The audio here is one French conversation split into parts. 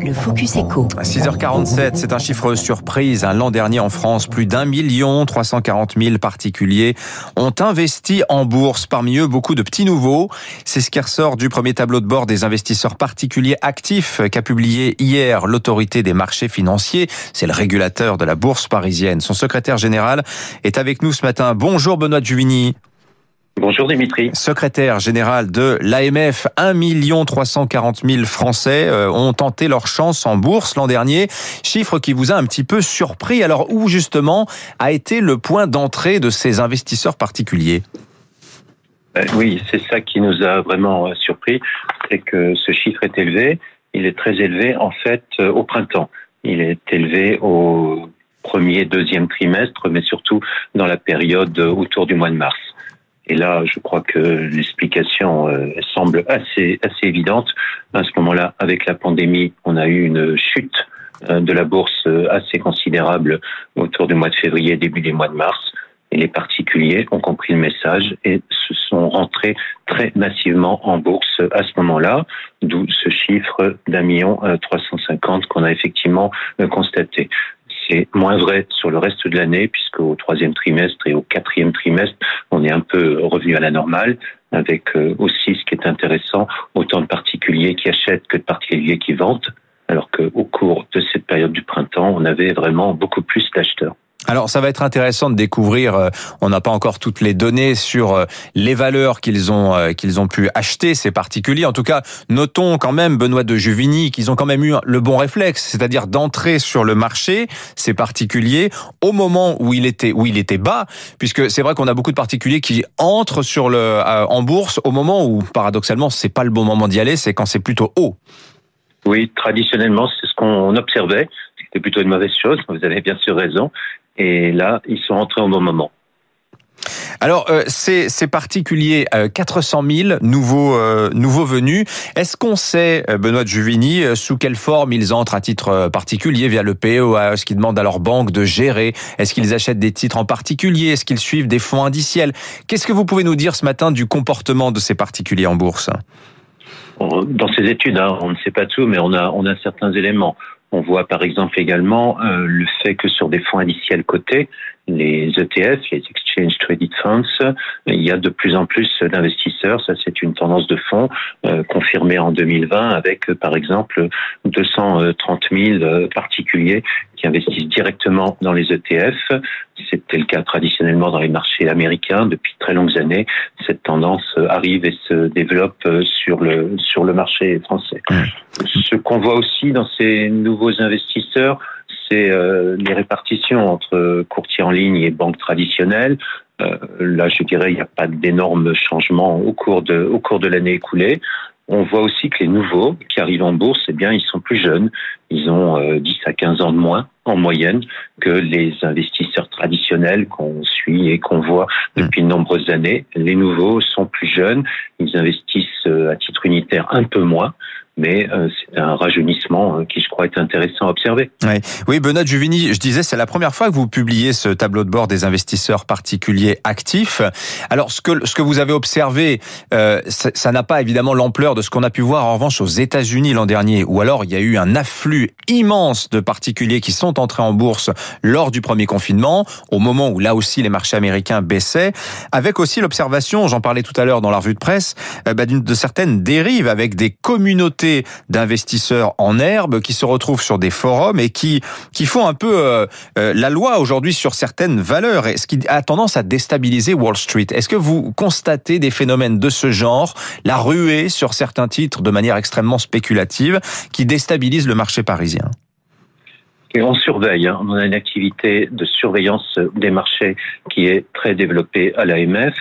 Le Focus Echo. À 6h47, c'est un chiffre surprise. L'an dernier en France, plus d'un million 340 000 particuliers ont investi en bourse. Parmi eux, beaucoup de petits nouveaux. C'est ce qui ressort du premier tableau de bord des investisseurs particuliers actifs qu'a publié hier l'autorité des marchés financiers. C'est le régulateur de la bourse parisienne. Son secrétaire général est avec nous ce matin. Bonjour Benoît Juvigny. Bonjour Dimitri. Secrétaire général de l'AMF, 1 340 000 Français euh, ont tenté leur chance en bourse l'an dernier. Chiffre qui vous a un petit peu surpris. Alors où justement a été le point d'entrée de ces investisseurs particuliers? Euh, Oui, c'est ça qui nous a vraiment euh, surpris, c'est que ce chiffre est élevé. Il est très élevé en fait au printemps. Il est élevé au premier, deuxième trimestre, mais surtout dans la période autour du mois de mars. Et là, je crois que l'explication euh, semble assez, assez évidente. À ce moment-là, avec la pandémie, on a eu une chute euh, de la bourse euh, assez considérable autour du mois de février, début des mois de mars. Et les particuliers ont compris le message et se sont rentrés très massivement en bourse à ce moment-là, d'où ce chiffre d'un million 350 qu'on a effectivement constaté. C'est moins vrai sur le reste de l'année, puisqu'au troisième trimestre et au quatrième trimestre, on est un peu revenu à la normale, avec euh, aussi ce qui est intéressant, autant de particuliers qui achètent que de particuliers qui vendent, alors qu'au cours de cette période du printemps, on avait vraiment beaucoup plus d'acheteurs. Alors ça va être intéressant de découvrir, euh, on n'a pas encore toutes les données sur euh, les valeurs qu'ils ont euh, qu'ils ont pu acheter ces particuliers. En tout cas, notons quand même Benoît de Juvigny qu'ils ont quand même eu le bon réflexe, c'est-à-dire d'entrer sur le marché ces particuliers au moment où il était où il était bas, puisque c'est vrai qu'on a beaucoup de particuliers qui entrent sur le en bourse au moment où paradoxalement c'est pas le bon moment d'y aller, c'est quand c'est plutôt haut. Oui, traditionnellement, c'est ce qu'on observait. C'était plutôt une mauvaise chose. Vous avez bien sûr raison. Et là, ils sont rentrés au bon moment. Alors, euh, c'est particulier, 400 000 nouveaux, euh, nouveaux venus. Est-ce qu'on sait, euh, Benoît de Juvigny, sous quelle forme ils entrent à titre particulier via le PEA Est-ce qu'ils demandent à leur banque de gérer? Est-ce qu'ils achètent des titres en particulier? Est-ce qu'ils suivent des fonds indiciels? Qu'est-ce que vous pouvez nous dire ce matin du comportement de ces particuliers en bourse? Dans ces études, hein, on ne sait pas tout, mais on a, on a certains éléments. On voit par exemple également euh, le fait que sur des fonds indiciels cotés, les ETF, les Exchange Traded Funds, il y a de plus en plus d'investisseurs. Ça, c'est une tendance de fond euh, confirmée en 2020 avec, par exemple, 230 000 particuliers qui investissent directement dans les ETF. C'était le cas traditionnellement dans les marchés américains depuis très longues années. Cette tendance arrive et se développe sur le sur le marché français. Ce qu'on voit aussi dans ces nouveaux investisseurs, c'est euh, les répartitions entre courtiers en ligne et banques traditionnelles. Euh, là, je dirais, il n'y a pas d'énormes changements au cours de, au cours de l'année écoulée. On voit aussi que les nouveaux qui arrivent en bourse, eh bien, ils sont plus jeunes. Ils ont 10 euh, à 15 ans de moins en moyenne que les investisseurs traditionnels qu'on suit et qu'on voit depuis de nombreuses années. Les nouveaux sont plus jeunes. Ils investissent à titre unitaire un peu moins mais euh, c'est un rajeunissement euh, qui, je crois, est intéressant à observer. Oui, oui Benoît Juvini, je disais, c'est la première fois que vous publiez ce tableau de bord des investisseurs particuliers actifs. Alors, ce que, ce que vous avez observé, euh, ça n'a pas évidemment l'ampleur de ce qu'on a pu voir en revanche aux États-Unis l'an dernier, où alors il y a eu un afflux immense de particuliers qui sont entrés en bourse lors du premier confinement, au moment où là aussi les marchés américains baissaient, avec aussi l'observation, j'en parlais tout à l'heure dans la revue de presse, bah, de certaines dérives avec des communautés d'investisseurs en herbe qui se retrouvent sur des forums et qui qui font un peu euh, euh, la loi aujourd'hui sur certaines valeurs, ce qui a tendance à déstabiliser Wall Street. Est-ce que vous constatez des phénomènes de ce genre, la ruée sur certains titres de manière extrêmement spéculative, qui déstabilisent le marché parisien? Et on surveille, hein. on a une activité de surveillance des marchés qui est très développée à l'AMF.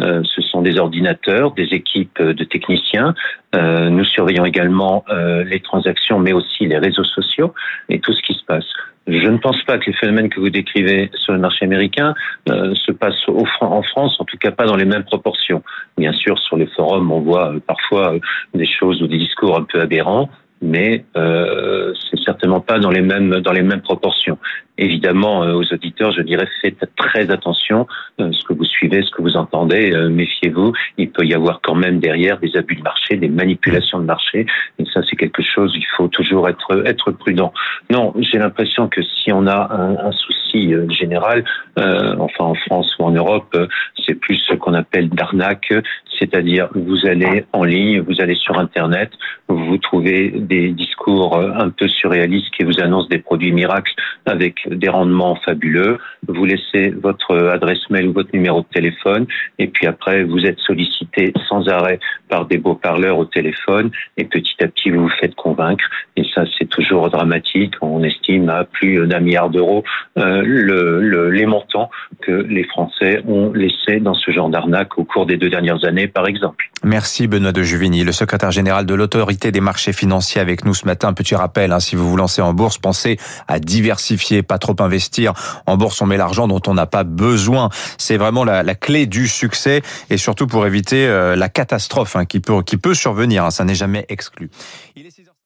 Euh, ce sont des ordinateurs, des équipes de techniciens. Euh, nous surveillons également euh, les transactions, mais aussi les réseaux sociaux et tout ce qui se passe. Je ne pense pas que les phénomènes que vous décrivez sur le marché américain se passent en France, en tout cas pas dans les mêmes proportions. Bien sûr, sur les forums, on voit parfois des choses ou des discours un peu aberrants, mais euh, c'est certainement pas dans les mêmes dans les mêmes proportions. Évidemment, euh, aux auditeurs, je dirais faites très attention euh, vous suivez, ce que vous entendez. Euh, méfiez-vous. Il peut y avoir quand même derrière des abus de marché, des manipulations de marché. Et ça, c'est quelque chose. Il faut toujours être prudent. Non, j'ai l'impression que si on a un, souci général, enfin en France ou en Europe, c'est plus ce qu'on appelle d'arnaque, c'est-à-dire vous allez en ligne, vous allez sur Internet, vous trouvez des discours un peu surréalistes qui vous annoncent des produits miracles avec des rendements fabuleux. Vous laissez votre adresse mail ou votre numéro de téléphone et puis après vous êtes sollicité sans arrêt par des beaux parleurs au téléphone et petit à petit vous vous faites convaincre et ça c'est toujours dramatique. On estime à plus d'un milliard d'euros euh, le, les montants que les Français ont laissés dans ce genre d'arnaque au cours des deux dernières années par exemple. Merci Benoît de Juvigny, le secrétaire général de l'autorité des marchés financiers avec nous ce matin. Petit rappel, hein, si vous vous lancez en bourse, pensez à diversifier, pas trop investir. En bourse, on met l'argent dont on n'a pas besoin. C'est vraiment la, la, clé du succès et surtout pour éviter euh, la catastrophe hein, qui, peut, qui peut survenir. Hein, ça n'est jamais exclu.